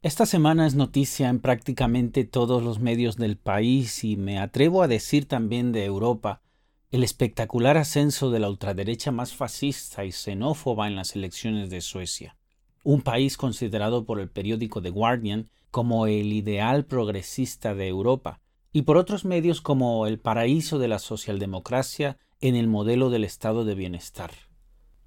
Esta semana es noticia en prácticamente todos los medios del país y me atrevo a decir también de Europa el espectacular ascenso de la ultraderecha más fascista y xenófoba en las elecciones de Suecia, un país considerado por el periódico The Guardian como el ideal progresista de Europa, y por otros medios como el paraíso de la socialdemocracia en el modelo del estado de bienestar.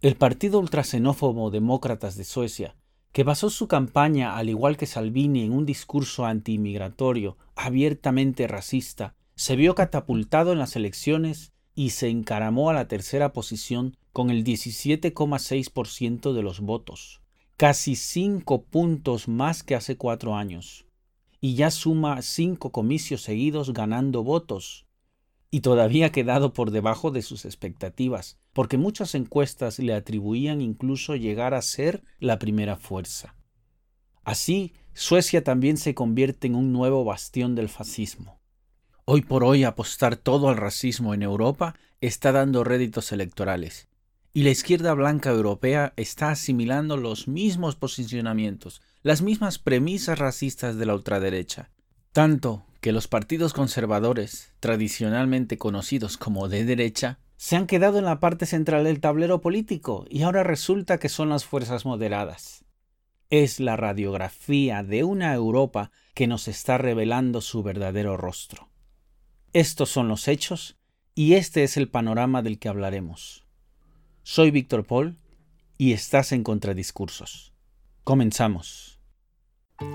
El partido ultraxenófobo Demócratas de Suecia, que basó su campaña, al igual que Salvini, en un discurso antiinmigratorio abiertamente racista, se vio catapultado en las elecciones y se encaramó a la tercera posición con el 17,6% de los votos, casi cinco puntos más que hace cuatro años, y ya suma cinco comicios seguidos ganando votos, y todavía ha quedado por debajo de sus expectativas, porque muchas encuestas le atribuían incluso llegar a ser la primera fuerza. Así, Suecia también se convierte en un nuevo bastión del fascismo. Hoy por hoy apostar todo al racismo en Europa está dando réditos electorales, y la izquierda blanca europea está asimilando los mismos posicionamientos, las mismas premisas racistas de la ultraderecha, tanto que los partidos conservadores, tradicionalmente conocidos como de derecha, se han quedado en la parte central del tablero político y ahora resulta que son las fuerzas moderadas. Es la radiografía de una Europa que nos está revelando su verdadero rostro. Estos son los hechos y este es el panorama del que hablaremos. Soy Víctor Paul y estás en Contradiscursos. Comenzamos.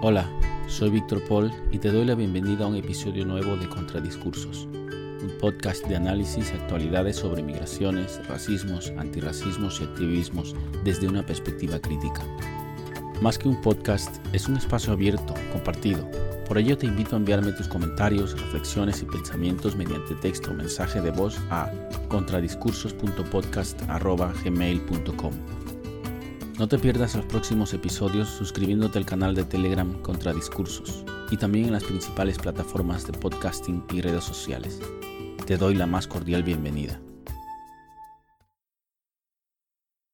Hola, soy Víctor Paul y te doy la bienvenida a un episodio nuevo de Contradiscursos, un podcast de análisis y actualidades sobre migraciones, racismos, antirracismos y activismos desde una perspectiva crítica. Más que un podcast, es un espacio abierto, compartido. Por ello te invito a enviarme tus comentarios, reflexiones y pensamientos mediante texto o mensaje de voz a contradiscursos.podcast.gmail.com. No te pierdas los próximos episodios suscribiéndote al canal de Telegram Contradiscursos y también en las principales plataformas de podcasting y redes sociales. Te doy la más cordial bienvenida.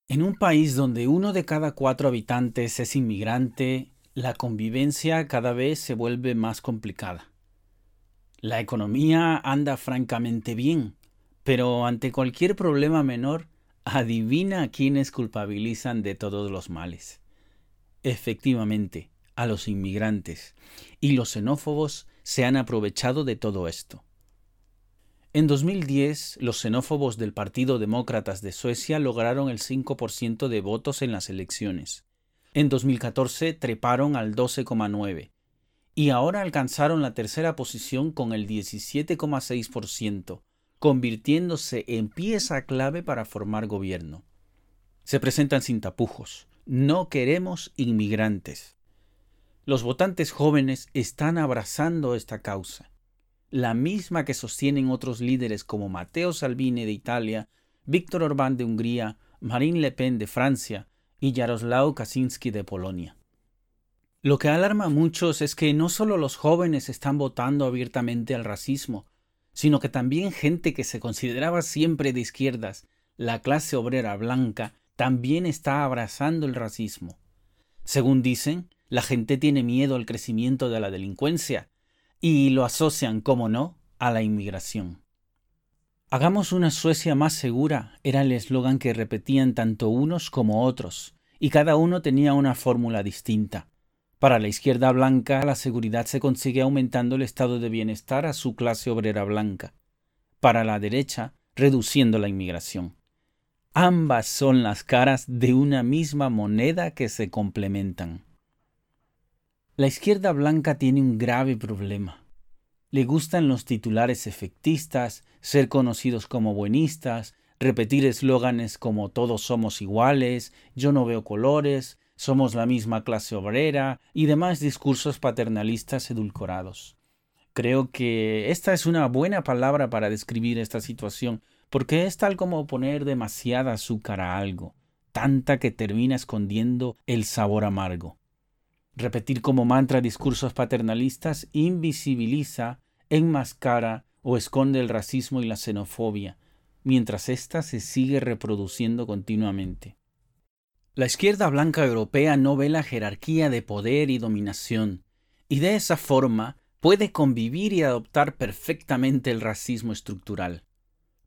En un país donde uno de cada cuatro habitantes es inmigrante, la convivencia cada vez se vuelve más complicada. La economía anda francamente bien, pero ante cualquier problema menor, adivina a quienes culpabilizan de todos los males. Efectivamente, a los inmigrantes, y los xenófobos se han aprovechado de todo esto. En 2010, los xenófobos del Partido Demócratas de Suecia lograron el 5% de votos en las elecciones. En 2014 treparon al 12,9% y ahora alcanzaron la tercera posición con el 17,6%, convirtiéndose en pieza clave para formar gobierno. Se presentan sin tapujos. No queremos inmigrantes. Los votantes jóvenes están abrazando esta causa la misma que sostienen otros líderes como Matteo Salvini de Italia, Víctor Orbán de Hungría, Marine Le Pen de Francia y Jaroslaw Kaczynski de Polonia. Lo que alarma a muchos es que no solo los jóvenes están votando abiertamente al racismo, sino que también gente que se consideraba siempre de izquierdas, la clase obrera blanca, también está abrazando el racismo. Según dicen, la gente tiene miedo al crecimiento de la delincuencia y lo asocian, como no, a la inmigración. Hagamos una Suecia más segura era el eslogan que repetían tanto unos como otros, y cada uno tenía una fórmula distinta. Para la izquierda blanca, la seguridad se consigue aumentando el estado de bienestar a su clase obrera blanca. Para la derecha, reduciendo la inmigración. Ambas son las caras de una misma moneda que se complementan. La izquierda blanca tiene un grave problema. Le gustan los titulares efectistas, ser conocidos como buenistas, repetir eslóganes como todos somos iguales, yo no veo colores, somos la misma clase obrera y demás discursos paternalistas edulcorados. Creo que esta es una buena palabra para describir esta situación, porque es tal como poner demasiada azúcar a algo, tanta que termina escondiendo el sabor amargo. Repetir como mantra discursos paternalistas invisibiliza, enmascara o esconde el racismo y la xenofobia, mientras ésta se sigue reproduciendo continuamente. La izquierda blanca europea no ve la jerarquía de poder y dominación, y de esa forma puede convivir y adoptar perfectamente el racismo estructural.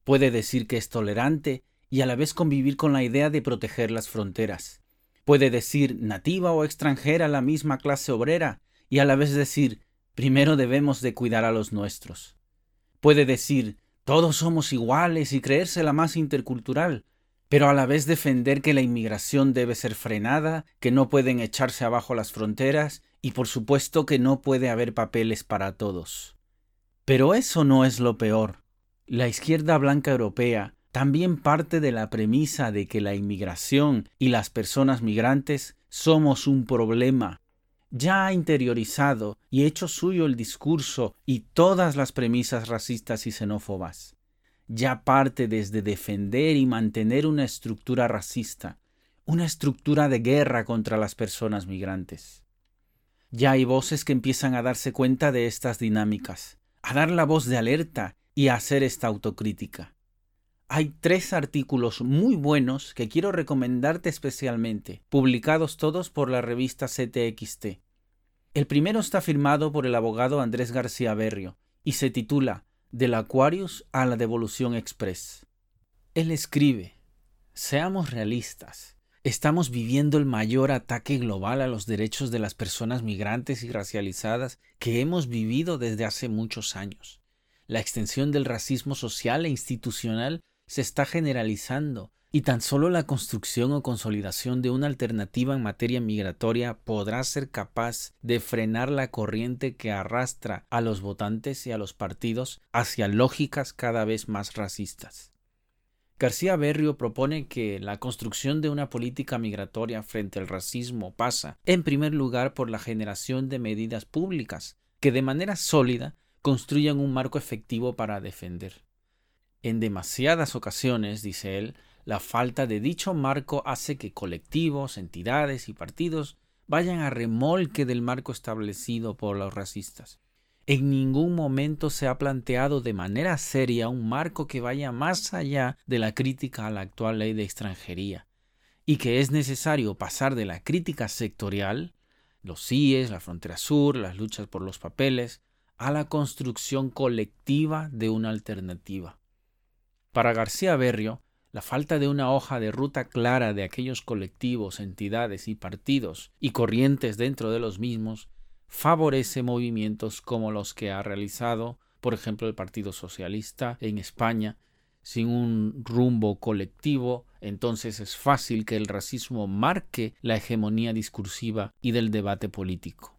Puede decir que es tolerante y a la vez convivir con la idea de proteger las fronteras. Puede decir nativa o extranjera la misma clase obrera y a la vez decir primero debemos de cuidar a los nuestros. Puede decir todos somos iguales y creerse la más intercultural, pero a la vez defender que la inmigración debe ser frenada, que no pueden echarse abajo las fronteras y por supuesto que no puede haber papeles para todos. Pero eso no es lo peor. La izquierda blanca europea también parte de la premisa de que la inmigración y las personas migrantes somos un problema. Ya ha interiorizado y hecho suyo el discurso y todas las premisas racistas y xenófobas ya parte desde defender y mantener una estructura racista, una estructura de guerra contra las personas migrantes. Ya hay voces que empiezan a darse cuenta de estas dinámicas, a dar la voz de alerta y a hacer esta autocrítica. Hay tres artículos muy buenos que quiero recomendarte especialmente, publicados todos por la revista CTXT. El primero está firmado por el abogado Andrés García Berrio y se titula del Aquarius a la Devolución Express. Él escribe, seamos realistas, estamos viviendo el mayor ataque global a los derechos de las personas migrantes y racializadas que hemos vivido desde hace muchos años. La extensión del racismo social e institucional se está generalizando y tan solo la construcción o consolidación de una alternativa en materia migratoria podrá ser capaz de frenar la corriente que arrastra a los votantes y a los partidos hacia lógicas cada vez más racistas. García Berrio propone que la construcción de una política migratoria frente al racismo pasa, en primer lugar, por la generación de medidas públicas que de manera sólida construyan un marco efectivo para defender. En demasiadas ocasiones, dice él, la falta de dicho marco hace que colectivos, entidades y partidos vayan a remolque del marco establecido por los racistas. En ningún momento se ha planteado de manera seria un marco que vaya más allá de la crítica a la actual ley de extranjería, y que es necesario pasar de la crítica sectorial, los CIES, la frontera sur, las luchas por los papeles, a la construcción colectiva de una alternativa. Para García Berrio, la falta de una hoja de ruta clara de aquellos colectivos, entidades y partidos y corrientes dentro de los mismos favorece movimientos como los que ha realizado, por ejemplo, el Partido Socialista en España, sin un rumbo colectivo, entonces es fácil que el racismo marque la hegemonía discursiva y del debate político.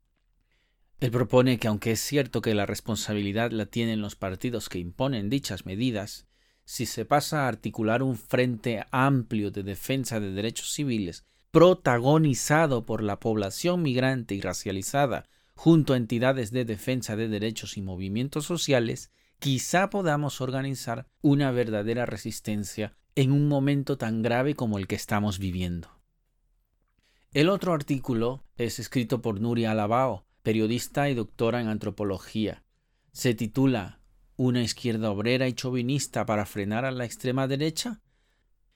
Él propone que aunque es cierto que la responsabilidad la tienen los partidos que imponen dichas medidas, si se pasa a articular un frente amplio de defensa de derechos civiles protagonizado por la población migrante y racializada junto a entidades de defensa de derechos y movimientos sociales, quizá podamos organizar una verdadera resistencia en un momento tan grave como el que estamos viviendo. El otro artículo es escrito por Nuria Alabao, periodista y doctora en antropología. Se titula una izquierda obrera y chauvinista para frenar a la extrema derecha?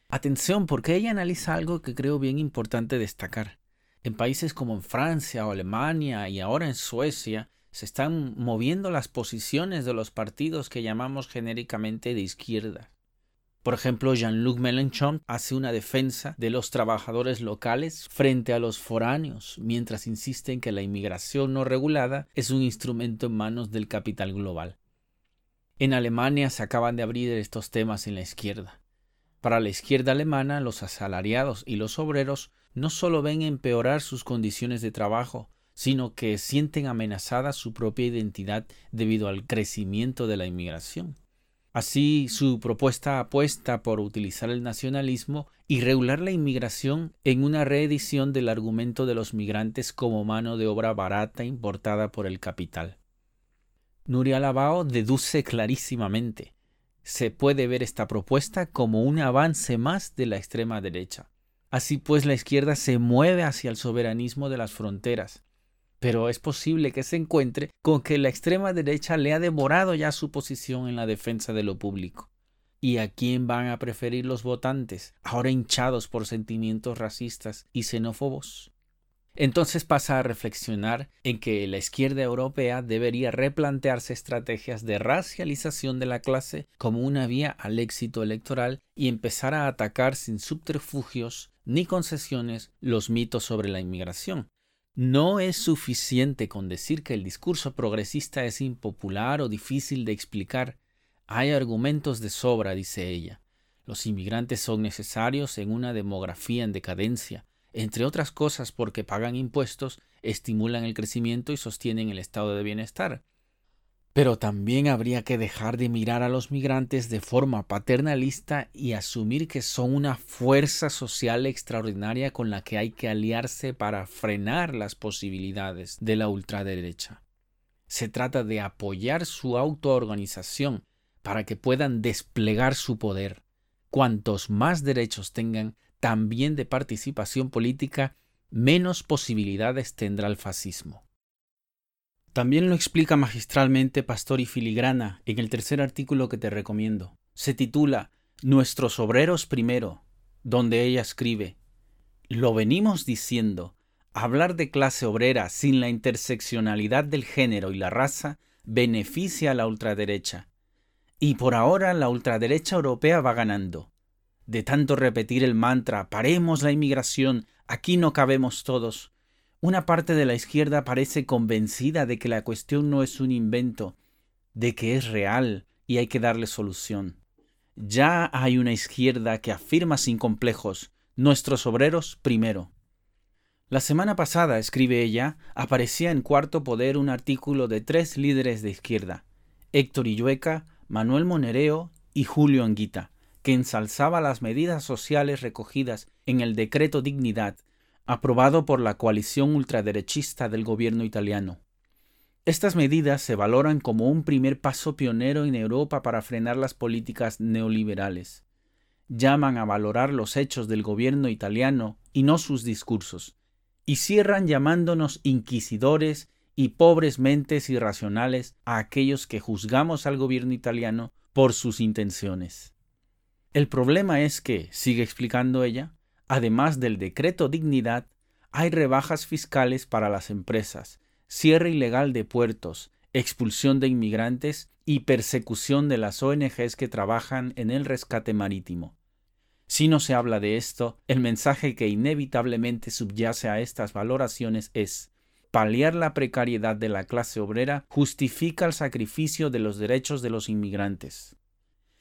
Atención, porque ella analiza algo que creo bien importante destacar. En países como en Francia o Alemania y ahora en Suecia se están moviendo las posiciones de los partidos que llamamos genéricamente de izquierda. Por ejemplo, Jean-Luc Mélenchon hace una defensa de los trabajadores locales frente a los foráneos, mientras insiste en que la inmigración no regulada es un instrumento en manos del capital global. En Alemania se acaban de abrir estos temas en la izquierda. Para la izquierda alemana, los asalariados y los obreros no solo ven empeorar sus condiciones de trabajo, sino que sienten amenazada su propia identidad debido al crecimiento de la inmigración. Así, su propuesta apuesta por utilizar el nacionalismo y regular la inmigración en una reedición del argumento de los migrantes como mano de obra barata importada por el capital. Nuria Labao deduce clarísimamente. Se puede ver esta propuesta como un avance más de la extrema derecha. Así pues, la izquierda se mueve hacia el soberanismo de las fronteras. Pero es posible que se encuentre con que la extrema derecha le ha devorado ya su posición en la defensa de lo público. y a quién van a preferir los votantes, ahora hinchados por sentimientos racistas y xenófobos. Entonces pasa a reflexionar en que la izquierda europea debería replantearse estrategias de racialización de la clase como una vía al éxito electoral y empezar a atacar sin subterfugios ni concesiones los mitos sobre la inmigración. No es suficiente con decir que el discurso progresista es impopular o difícil de explicar. Hay argumentos de sobra, dice ella. Los inmigrantes son necesarios en una demografía en decadencia entre otras cosas porque pagan impuestos, estimulan el crecimiento y sostienen el estado de bienestar. Pero también habría que dejar de mirar a los migrantes de forma paternalista y asumir que son una fuerza social extraordinaria con la que hay que aliarse para frenar las posibilidades de la ultraderecha. Se trata de apoyar su autoorganización para que puedan desplegar su poder. Cuantos más derechos tengan, también de participación política, menos posibilidades tendrá el fascismo. También lo explica magistralmente Pastor y Filigrana en el tercer artículo que te recomiendo. Se titula Nuestros obreros primero, donde ella escribe Lo venimos diciendo, hablar de clase obrera sin la interseccionalidad del género y la raza beneficia a la ultraderecha. Y por ahora la ultraderecha europea va ganando de tanto repetir el mantra paremos la inmigración, aquí no cabemos todos. Una parte de la izquierda parece convencida de que la cuestión no es un invento, de que es real y hay que darle solución. Ya hay una izquierda que afirma sin complejos nuestros obreros primero. La semana pasada, escribe ella, aparecía en Cuarto Poder un artículo de tres líderes de izquierda, Héctor Illueca, Manuel Monereo y Julio Anguita, que ensalzaba las medidas sociales recogidas en el Decreto Dignidad, aprobado por la coalición ultraderechista del gobierno italiano. Estas medidas se valoran como un primer paso pionero en Europa para frenar las políticas neoliberales. Llaman a valorar los hechos del gobierno italiano y no sus discursos, y cierran llamándonos inquisidores y pobres mentes irracionales a aquellos que juzgamos al gobierno italiano por sus intenciones. El problema es que, sigue explicando ella, además del decreto dignidad, hay rebajas fiscales para las empresas, cierre ilegal de puertos, expulsión de inmigrantes y persecución de las ONGs que trabajan en el rescate marítimo. Si no se habla de esto, el mensaje que inevitablemente subyace a estas valoraciones es paliar la precariedad de la clase obrera justifica el sacrificio de los derechos de los inmigrantes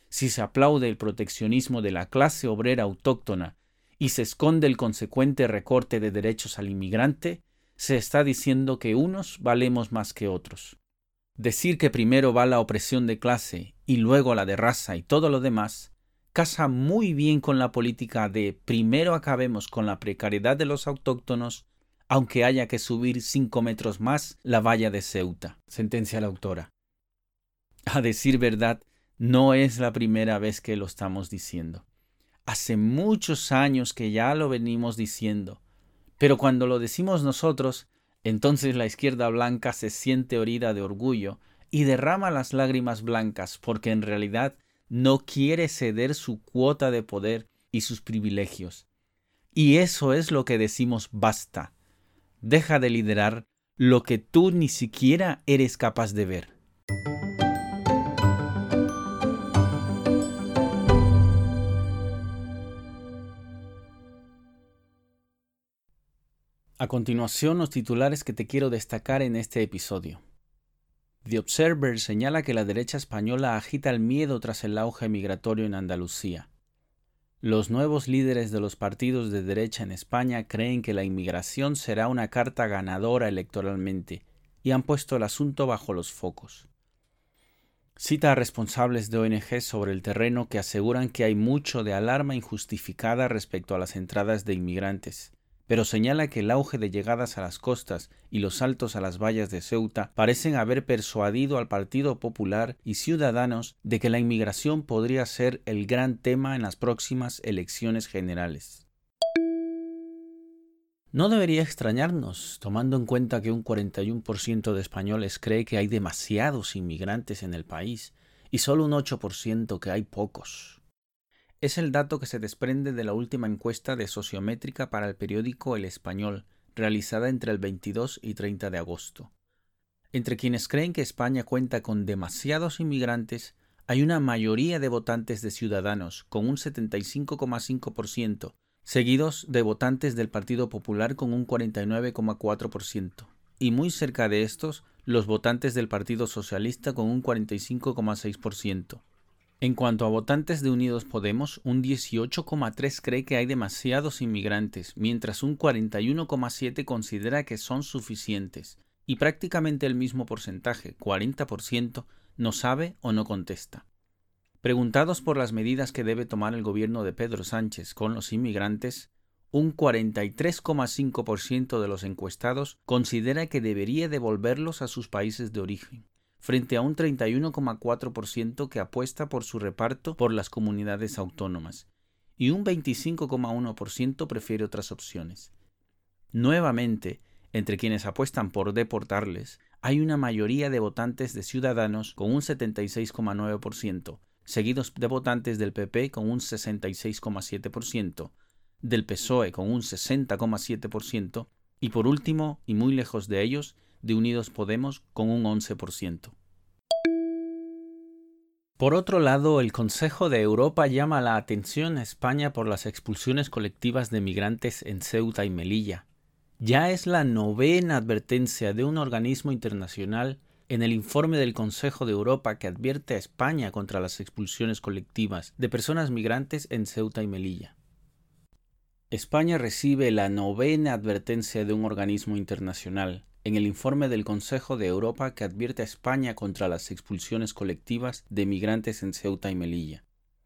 si se aplaude el proteccionismo de la clase obrera autóctona y se esconde el consecuente recorte de derechos al inmigrante, se está diciendo que unos valemos más que otros. Decir que primero va la opresión de clase y luego la de raza y todo lo demás, casa muy bien con la política de primero acabemos con la precariedad de los autóctonos, aunque haya que subir cinco metros más la valla de Ceuta, sentencia la autora. A decir verdad, no es la primera vez que lo estamos diciendo. Hace muchos años que ya lo venimos diciendo. Pero cuando lo decimos nosotros, entonces la izquierda blanca se siente herida de orgullo y derrama las lágrimas blancas porque en realidad no quiere ceder su cuota de poder y sus privilegios. Y eso es lo que decimos basta. Deja de liderar lo que tú ni siquiera eres capaz de ver. A continuación, los titulares que te quiero destacar en este episodio. The Observer señala que la derecha española agita el miedo tras el auge migratorio en Andalucía. Los nuevos líderes de los partidos de derecha en España creen que la inmigración será una carta ganadora electoralmente y han puesto el asunto bajo los focos. Cita a responsables de ONG sobre el terreno que aseguran que hay mucho de alarma injustificada respecto a las entradas de inmigrantes pero señala que el auge de llegadas a las costas y los saltos a las vallas de Ceuta parecen haber persuadido al Partido Popular y Ciudadanos de que la inmigración podría ser el gran tema en las próximas elecciones generales. No debería extrañarnos, tomando en cuenta que un 41% de españoles cree que hay demasiados inmigrantes en el país y solo un 8% que hay pocos. Es el dato que se desprende de la última encuesta de sociométrica para el periódico El Español, realizada entre el 22 y 30 de agosto. Entre quienes creen que España cuenta con demasiados inmigrantes, hay una mayoría de votantes de Ciudadanos, con un 75,5%, seguidos de votantes del Partido Popular con un 49,4%, y muy cerca de estos, los votantes del Partido Socialista con un 45,6%. En cuanto a votantes de Unidos Podemos, un 18,3 cree que hay demasiados inmigrantes, mientras un 41,7 considera que son suficientes, y prácticamente el mismo porcentaje, 40%, no sabe o no contesta. Preguntados por las medidas que debe tomar el gobierno de Pedro Sánchez con los inmigrantes, un 43,5% de los encuestados considera que debería devolverlos a sus países de origen, frente a un 31,4% que apuesta por su reparto por las comunidades autónomas, y un 25,1% prefiere otras opciones. Nuevamente, entre quienes apuestan por deportarles, hay una mayoría de votantes de Ciudadanos con un 76,9%, seguidos de votantes del PP con un 66,7%, del PSOE con un 60,7% y por último, y muy lejos de ellos, de Unidos Podemos con un 11%. Por otro lado, el Consejo de Europa llama la atención a España por las expulsiones colectivas de migrantes en Ceuta y Melilla. Ya es la novena advertencia de un organismo internacional en el informe del Consejo de Europa que advierte a España contra las expulsiones colectivas de personas migrantes en Ceuta y Melilla. España recibe la novena advertencia de un organismo internacional en el informe del Consejo de Europa que advierte a España contra las expulsiones colectivas de migrantes en Ceuta y Melilla.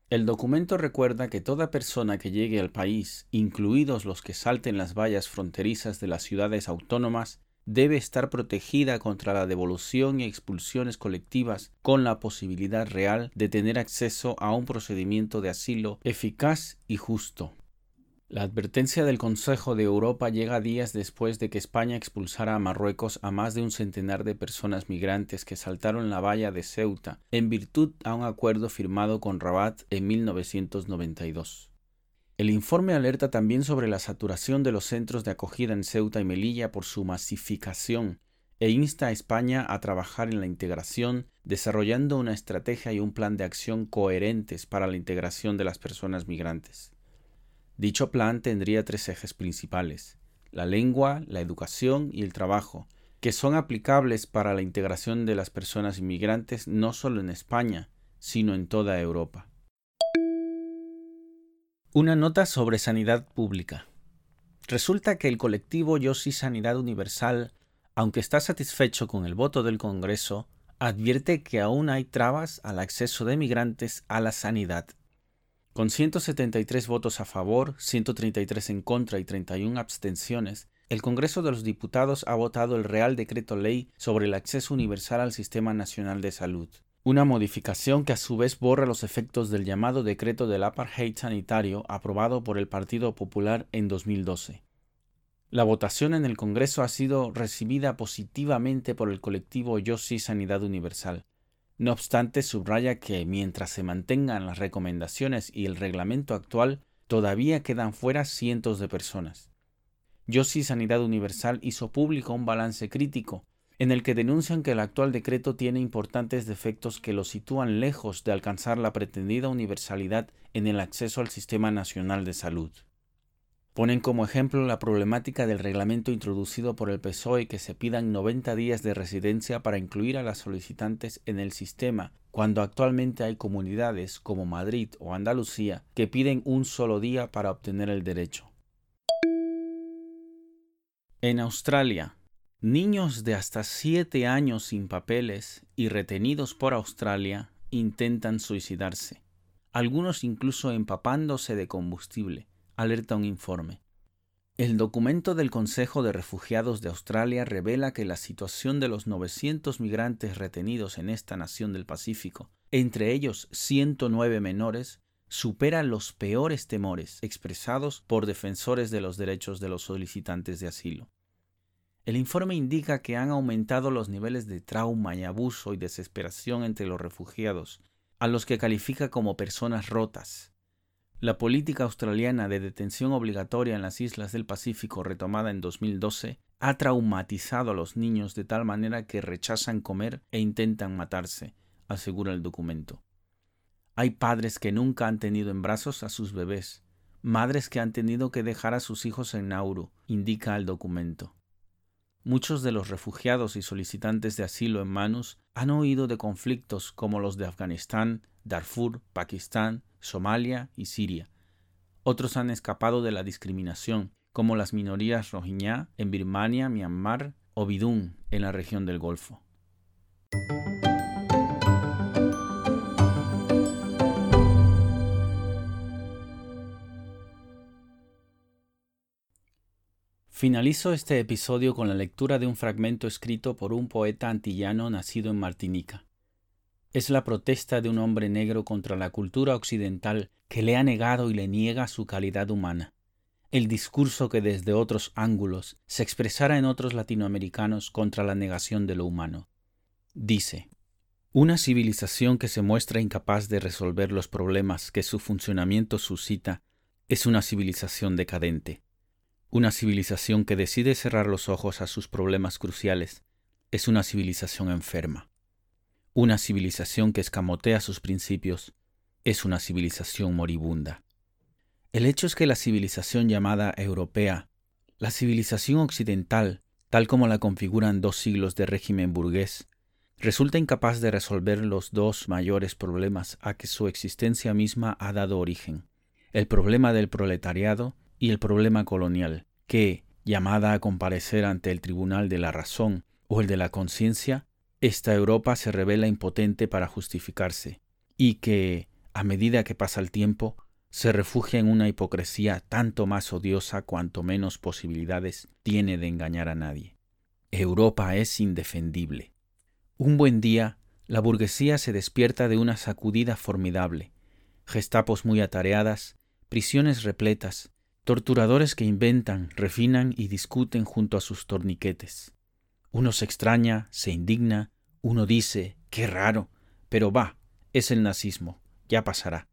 El documento recuerda que toda persona que llegue al país, incluidos los que salten las vallas fronterizas de las ciudades autónomas, debe estar protegida contra la devolución y expulsiones colectivas con la posibilidad real de tener acceso a un procedimiento de asilo eficaz y justo. La advertencia del Consejo de Europa llega días después de que España expulsara a Marruecos a más de un centenar de personas migrantes que saltaron la valla de Ceuta en virtud a un acuerdo firmado con Rabat en 1992. El informe alerta también sobre la saturación de los centros de acogida en Ceuta y Melilla por su masificación e insta a España a trabajar en la integración, desarrollando una estrategia y un plan de acción coherentes para la integración de las personas migrantes. Dicho plan tendría tres ejes principales, la lengua, la educación y el trabajo, que son aplicables para la integración de las personas inmigrantes no solo en España, sino en toda Europa. Una nota sobre sanidad pública. Resulta que el colectivo Yo sí Sanidad Universal, aunque está satisfecho con el voto del Congreso, advierte que aún hay trabas al acceso de migrantes a la sanidad con 173 votos a favor, 133 en contra y 31 abstenciones, el Congreso de los Diputados ha votado el Real Decreto Ley sobre el acceso universal al Sistema Nacional de Salud, una modificación que a su vez borra los efectos del llamado Decreto del Apartheid Sanitario aprobado por el Partido Popular en 2012. La votación en el Congreso ha sido recibida positivamente por el colectivo Yo sí Sanidad Universal, no obstante, subraya que mientras se mantengan las recomendaciones y el reglamento actual, todavía quedan fuera cientos de personas. Yossi Sanidad Universal hizo público un balance crítico, en el que denuncian que el actual decreto tiene importantes defectos que lo sitúan lejos de alcanzar la pretendida universalidad en el acceso al Sistema Nacional de Salud. Ponen como ejemplo la problemática del reglamento introducido por el PSOE que se pidan 90 días de residencia para incluir a las solicitantes en el sistema, cuando actualmente hay comunidades como Madrid o Andalucía que piden un solo día para obtener el derecho. En Australia, niños de hasta 7 años sin papeles y retenidos por Australia intentan suicidarse, algunos incluso empapándose de combustible alerta un informe. El documento del Consejo de Refugiados de Australia revela que la situación de los 900 migrantes retenidos en esta nación del Pacífico, entre ellos 109 menores, supera los peores temores expresados por defensores de los derechos de los solicitantes de asilo. El informe indica que han aumentado los niveles de trauma y abuso y desesperación entre los refugiados, a los que califica como personas rotas. La política australiana de detención obligatoria en las islas del Pacífico retomada en 2012 ha traumatizado a los niños de tal manera que rechazan comer e intentan matarse, asegura el documento. Hay padres que nunca han tenido en brazos a sus bebés, madres que han tenido que dejar a sus hijos en Nauru, indica el documento. Muchos de los refugiados y solicitantes de asilo en Manus han oído de conflictos como los de Afganistán, Darfur, Pakistán, Somalia y Siria. Otros han escapado de la discriminación, como las minorías rohingya en Birmania, Myanmar o Bidún en la región del Golfo. Finalizo este episodio con la lectura de un fragmento escrito por un poeta antillano nacido en Martinica es la protesta de un hombre negro contra la cultura occidental que le ha negado y le niega su calidad humana. El discurso que desde otros ángulos se expresara en otros latinoamericanos contra la negación de lo humano. Dice, una civilización que se muestra incapaz de resolver los problemas que su funcionamiento suscita es una civilización decadente. Una civilización que decide cerrar los ojos a sus problemas cruciales es una civilización enferma. Una civilización que escamotea sus principios es una civilización moribunda. El hecho es que la civilización llamada europea, la civilización occidental, tal como la configuran dos siglos de régimen burgués, resulta incapaz de resolver los dos mayores problemas a que su existencia misma ha dado origen, el problema del proletariado y el problema colonial, que, llamada a comparecer ante el tribunal de la razón o el de la conciencia, esta Europa se revela impotente para justificarse, y que, a medida que pasa el tiempo, se refugia en una hipocresía tanto más odiosa cuanto menos posibilidades tiene de engañar a nadie. Europa es indefendible. Un buen día, la burguesía se despierta de una sacudida formidable, gestapos muy atareadas, prisiones repletas, torturadores que inventan, refinan y discuten junto a sus torniquetes. Uno se extraña, se indigna, uno dice, qué raro, pero va, es el nazismo, ya pasará.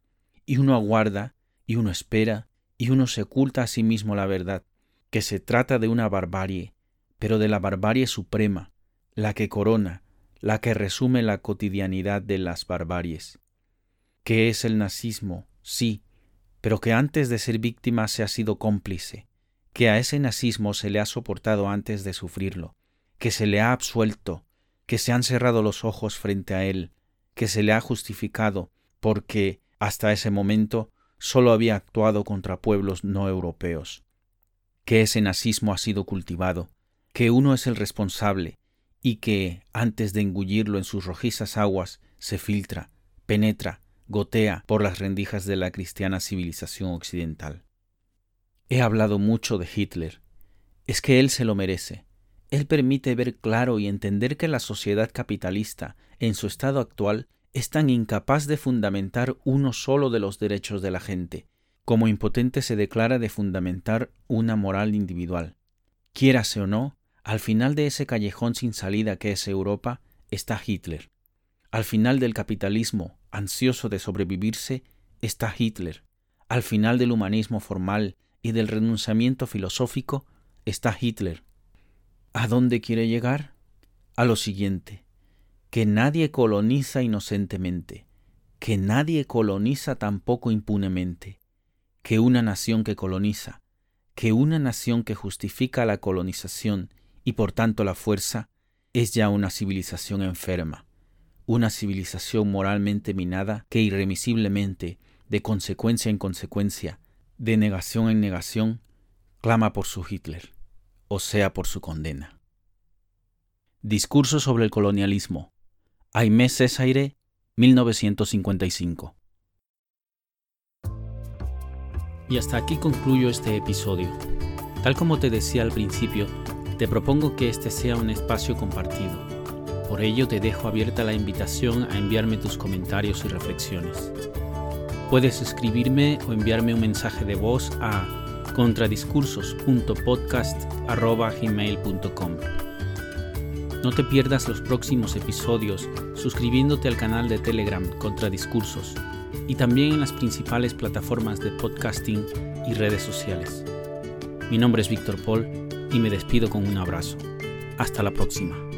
Y uno aguarda, y uno espera, y uno se oculta a sí mismo la verdad, que se trata de una barbarie, pero de la barbarie suprema, la que corona, la que resume la cotidianidad de las barbaries. Que es el nazismo, sí, pero que antes de ser víctima se ha sido cómplice, que a ese nazismo se le ha soportado antes de sufrirlo, que se le ha absuelto, que se han cerrado los ojos frente a él, que se le ha justificado, porque hasta ese momento sólo había actuado contra pueblos no europeos, que ese nazismo ha sido cultivado, que uno es el responsable, y que, antes de engullirlo en sus rojizas aguas, se filtra, penetra, gotea por las rendijas de la cristiana civilización occidental. He hablado mucho de Hitler. Es que él se lo merece. Él permite ver claro y entender que la sociedad capitalista, en su estado actual, es tan incapaz de fundamentar uno solo de los derechos de la gente, como impotente se declara de fundamentar una moral individual. Quiérase o no, al final de ese callejón sin salida que es Europa, está Hitler. Al final del capitalismo, ansioso de sobrevivirse, está Hitler. Al final del humanismo formal y del renunciamiento filosófico, está Hitler. ¿A dónde quiere llegar? A lo siguiente, que nadie coloniza inocentemente, que nadie coloniza tampoco impunemente, que una nación que coloniza, que una nación que justifica la colonización y por tanto la fuerza, es ya una civilización enferma, una civilización moralmente minada que irremisiblemente, de consecuencia en consecuencia, de negación en negación, clama por su Hitler o sea por su condena. Discurso sobre el colonialismo. Aimé Césaire, 1955. Y hasta aquí concluyo este episodio. Tal como te decía al principio, te propongo que este sea un espacio compartido. Por ello te dejo abierta la invitación a enviarme tus comentarios y reflexiones. Puedes escribirme o enviarme un mensaje de voz a contradiscursos.podcast.gmail.com No te pierdas los próximos episodios suscribiéndote al canal de Telegram Contra Discursos y también en las principales plataformas de podcasting y redes sociales. Mi nombre es Víctor Paul y me despido con un abrazo. Hasta la próxima.